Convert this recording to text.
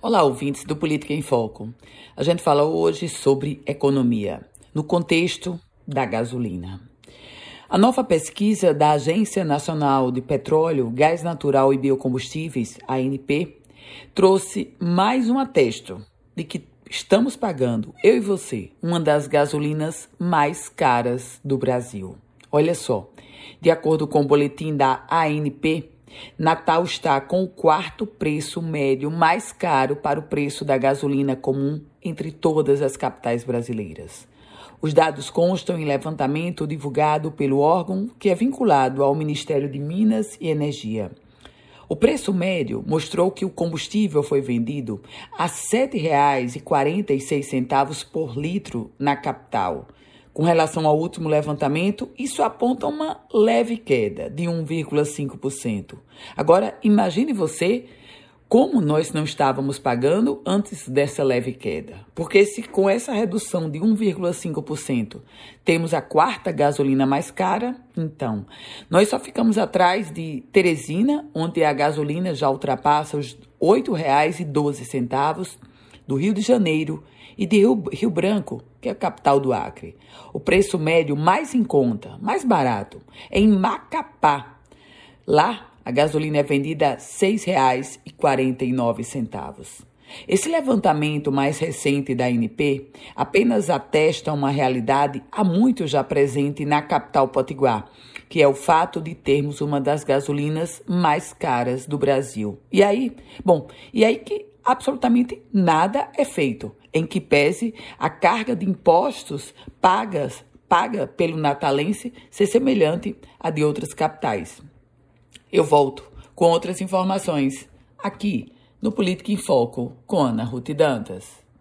Olá, ouvintes do Política em Foco. A gente fala hoje sobre economia, no contexto da gasolina. A nova pesquisa da Agência Nacional de Petróleo, Gás Natural e Biocombustíveis, ANP, trouxe mais um atesto de que estamos pagando, eu e você, uma das gasolinas mais caras do Brasil. Olha só, de acordo com o boletim da ANP, Natal está com o quarto preço médio mais caro para o preço da gasolina comum entre todas as capitais brasileiras. Os dados constam em levantamento divulgado pelo órgão que é vinculado ao Ministério de Minas e Energia. O preço médio mostrou que o combustível foi vendido a R$ 7,46 por litro na capital, com relação ao último levantamento, isso aponta uma leve queda de 1,5%. Agora, imagine você como nós não estávamos pagando antes dessa leve queda. Porque se com essa redução de 1,5% temos a quarta gasolina mais cara, então nós só ficamos atrás de Teresina, onde a gasolina já ultrapassa os R$ 8,12 do Rio de Janeiro e de Rio, Rio Branco, que é a capital do Acre. O preço médio mais em conta, mais barato, é em Macapá. Lá, a gasolina é vendida a R$ 6,49. Esse levantamento mais recente da ANP apenas atesta uma realidade há muito já presente na capital potiguar, que é o fato de termos uma das gasolinas mais caras do Brasil. E aí, bom, e aí que absolutamente nada é feito, em que pese a carga de impostos pagas paga pelo natalense ser semelhante à de outras capitais. Eu volto com outras informações aqui no Política em Foco com Ana Ruth Dantas.